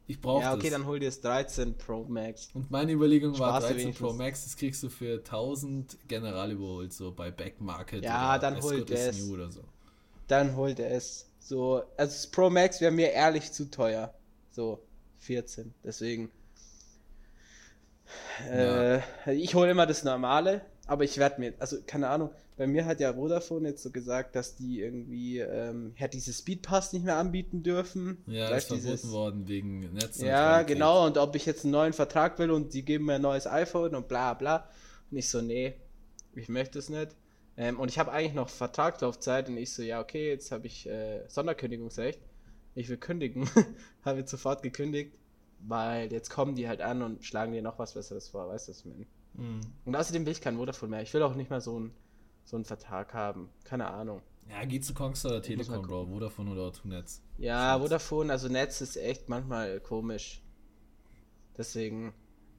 Ich brauche Ja, das. okay, dann hol dir das 13 Pro Max. Und meine Überlegung war Sparst du 13 Pro wenigstens. Max, das kriegst du für 1000 general überholt, so bei Backmarket Ja, dann Escort hol das. New oder so. Dann holt er es. So, also das Pro Max wäre mir ehrlich zu teuer. So, 14. Deswegen. Äh, ich hole immer das normale, aber ich werde mir, also keine Ahnung, bei mir hat ja Vodafone jetzt so gesagt, dass die irgendwie ähm, ja, diese Speedpass nicht mehr anbieten dürfen. Ja, das ist verboten dieses- worden wegen Netz. Ja, genau, und ob ich jetzt einen neuen Vertrag will und die geben mir ein neues iPhone und bla bla. Und ich so, nee, ich möchte es nicht. Ähm, und ich habe eigentlich noch Vertragslaufzeit und ich so, ja, okay, jetzt habe ich äh, Sonderkündigungsrecht. Ich will kündigen. habe jetzt sofort gekündigt, weil jetzt kommen die halt an und schlagen dir noch was Besseres vor, weißt du, was ich meine? Mhm. Und außerdem will ich kein Vodafone mehr. Ich will auch nicht mal so einen so einen Vertrag haben. Keine Ahnung. Ja, geh zu Kongstar oder Telekom, Bro. Vodafone oder O2-Netz. Ja, Schatz. Vodafone, also Netz ist echt manchmal komisch. Deswegen,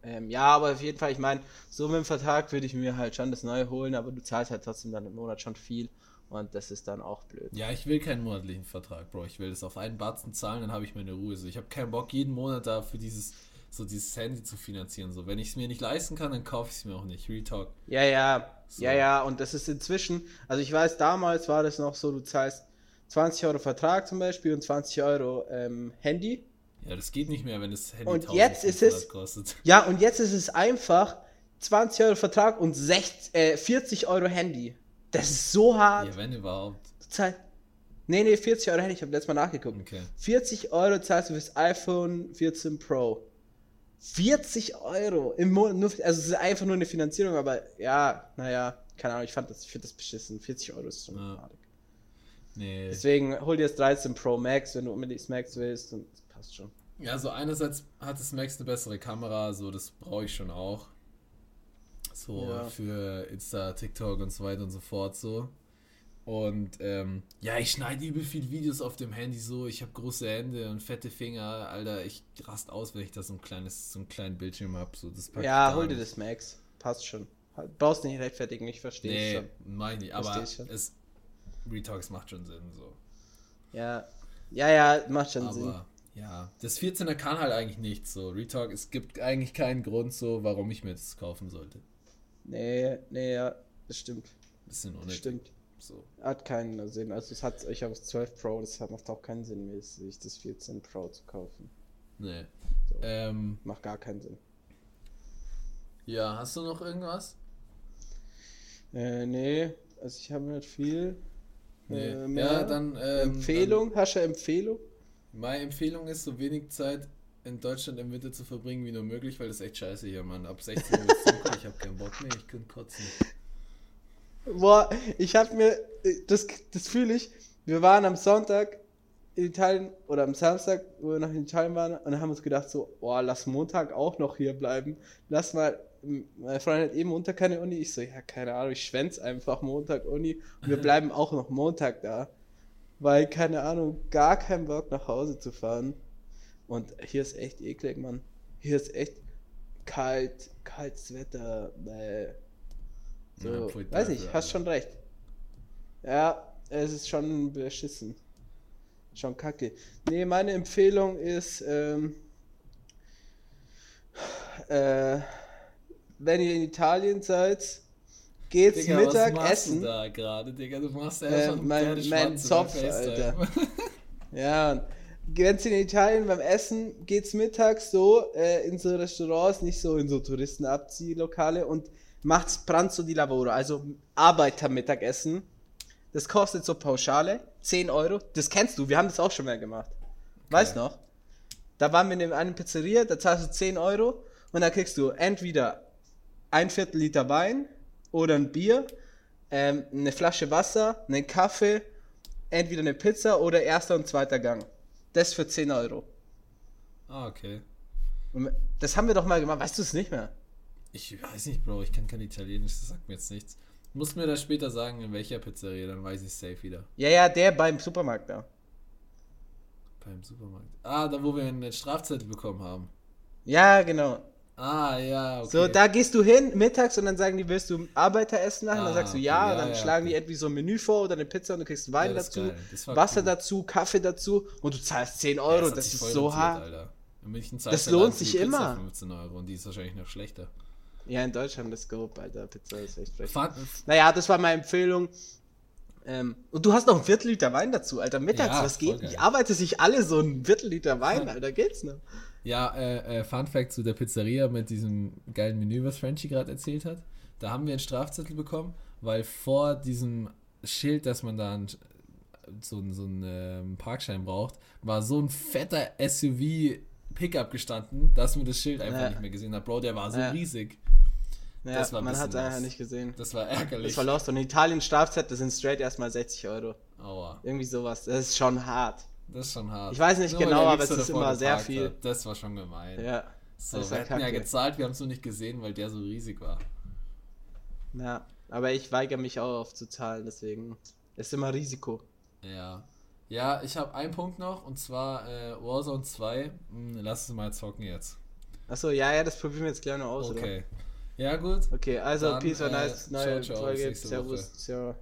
ähm, ja, aber auf jeden Fall, ich meine, so mit dem Vertrag würde ich mir halt schon das Neue holen, aber du zahlst halt trotzdem dann im Monat schon viel und das ist dann auch blöd. Ja, ich will keinen monatlichen Vertrag, Bro. Ich will das auf einen Batzen zahlen, dann habe ich meine Ruhe. So, ich habe keinen Bock, jeden Monat da für dieses, so dieses Handy zu finanzieren. So, wenn ich es mir nicht leisten kann, dann kaufe ich es mir auch nicht. Retalk. Ja, ja, So. ja, ja, und das ist inzwischen, also ich weiß, damals war das noch so, du zahlst 20 Euro Vertrag zum Beispiel und 20 Euro ähm, Handy. Ja, das geht nicht mehr, wenn das Handy Und jetzt ist es- 1500 kostet. Ja, und jetzt ist es einfach 20 Euro Vertrag und 60, äh, 40 Euro Handy. Das ist so hart. Ja, wenn überhaupt. Zeit. Nee, nee, 40 Euro Handy, ich habe letztes Mal nachgeguckt. Okay. 40 Euro zahlst du fürs iPhone 14 Pro. 40 Euro im Monat, nur, also es ist einfach nur eine Finanzierung, aber ja, naja, keine Ahnung, ich fand das, ich finde das beschissen. 40 Euro ist schon Ja. madig. Nee. Deswegen hol dir das 13 Pro Max, wenn du unbedingt das Max willst und das passt schon. Ja, so einerseits hat das Max eine bessere Kamera, so das brauche ich schon auch. So Ja. für Insta, TikTok und so weiter und so fort so. Und ähm, ja, ich schneide übel viel Videos auf dem Handy so. Ich habe große Hände und fette Finger, Alter. Ich rast aus, wenn ich da so ein kleines, so einen kleinen Bildschirm habe. So, das Ja, hol dir das Max. Passt schon. Brauchst nicht rechtfertigen, ich verstehe Nee, schon. mach ich. Aber es, Retalks macht schon Sinn so. Ja. Ja, ja, macht schon Aber Sinn. ja, das 14er kann halt eigentlich nichts so. Retalk, es gibt eigentlich keinen Grund so, warum ich mir das kaufen sollte. Nee, nee, ja, das stimmt. Bisschen unnötig. stimmt. So. Hat keinen Sinn. Also es hat, ich habe das 12 Pro, das macht auch keinen Sinn mehr, sich das 14 Pro zu kaufen. Nee. So. Ähm, Macht gar keinen Sinn. ja, hast du noch irgendwas? Äh, nee, also ich habe nicht viel. Nee. Äh, mehr ja, dann. Ähm, Empfehlung? Hast du Empfehlung? Dann, meine Empfehlung ist, so wenig Zeit in Deutschland im Winter zu verbringen wie nur möglich, weil das ist echt scheiße hier, Mann. Ab 16 Uhr ist dunkel, ich hab keinen Bock mehr, ich könnte kotzen. Boah, ich hab mir, das, das fühle ich, wir waren am Sonntag in Italien oder am Samstag, wo wir noch in Italien waren, und haben uns gedacht so, boah, lass Montag auch noch hier bleiben. Lass mal, meine Freundin hat eben Montag keine Uni. Ich so, ja, keine Ahnung, ich schwänz einfach Montag Uni und wir bleiben auch noch Montag da. Weil, keine Ahnung, gar keinen Bock nach Hause zu fahren. Und hier ist echt eklig, Mann. Hier ist echt kalt, kaltes Wetter. Nee. So, Ja, weiß ich, hast Alter. schon recht. Ja, es ist schon beschissen. Schon kacke. Nee, meine Empfehlung ist, ähm, äh, wenn ihr in Italien seid, geht's Digga, Mittag was essen. du da gerade, Digga? Du machst ja Äh, schon mein- mein Zopf, FaceTime. Ja, und wenn's in Italien beim Essen geht's mittags so äh, in so Restaurants, nicht so in so Touristenabziehlokale und macht's Pranzo di Lavoro, also Arbeitermittagessen. Das kostet so Pauschale 10 Euro. Das kennst du, wir haben das auch schon mal gemacht. Weißt noch? Da waren wir in einer Pizzeria, da zahlst du 10 Euro und da kriegst du entweder ein Viertel Liter Wein oder ein Bier, ähm, eine Flasche Wasser, einen Kaffee, entweder eine Pizza oder erster und zweiter Gang. Das für 10 Euro. Ah, okay. Das haben wir doch mal gemacht, weißt du es nicht mehr? Ich weiß nicht, Bro, ich kann kein Italienisch, das sagt mir jetzt nichts. Du musst mir das später sagen, in welcher Pizzeria, dann weiß ich safe wieder. Ja, ja, der beim Supermarkt da. Beim Supermarkt. Ah, da wo wir einen Strafzettel bekommen haben. Ja, genau. Ah, ja, okay. So, da gehst du hin mittags und dann sagen die, willst du Arbeiteressen machen? dann Ah, sagst du okay, ja, ja, dann ja, schlagen die okay. irgendwie so ein Menü vor oder eine Pizza und du kriegst Wein Ja, das dazu. Das Wasser cool. dazu, Kaffee dazu und du zahlst 10 Ja, Euro. das sich ist so hart. Das lohnt sich die immer. 15 Euro und die ist wahrscheinlich noch schlechter. Ja, in Deutschland ist Scope, Alter. Pizza ist echt frech. Fahrt, Naja, das war meine Empfehlung. Ähm, und du hast noch ein Viertel Liter Wein dazu, Alter. Mittags, Ja, was geht? Ich arbeite sich alle so ein Viertel Liter Wein, Alter. Geht's noch? Ja, äh, äh, Fun Fact zu der Pizzeria mit diesem geilen Menü, was Frenchie gerade erzählt hat. Da haben wir einen Strafzettel bekommen, weil vor diesem Schild, dass man da einen, so, einen- so einen ähm, Parkschein braucht, war so ein fetter SUV-Pickup gestanden, dass man das Schild einfach Ja. nicht mehr gesehen hat. Bro, der war so Ja. riesig. Ja, Das war man hat es einfach nicht gesehen. Das war ärgerlich. Das war lost. Und in Italien Strafzettel sind straight erstmal 60 Euro. Aua, Irgendwie sowas. Das ist schon hart. Das ist schon hart. Ich weiß nicht Nur genau, aber es ist immer sehr viel. Hat. Das war schon gemein. Ja. So, wir hätten ja kacke. gezahlt, wir haben es nur nicht gesehen, weil der so riesig war. Ja. Aber ich weigere mich auch aufzuzahlen, deswegen ist immer Risiko. Ja. Ja, ich habe einen Punkt noch und zwar äh, Warzone 2. Hm, lass es mal zocken jetzt. Achso, ja, ja, das probieren wir jetzt gleich noch aus, oder? Okay. Ja, gut. Okay, also Dann, Peace, äh, nice, neue ciao, ciao, Folge. Servus, ciao.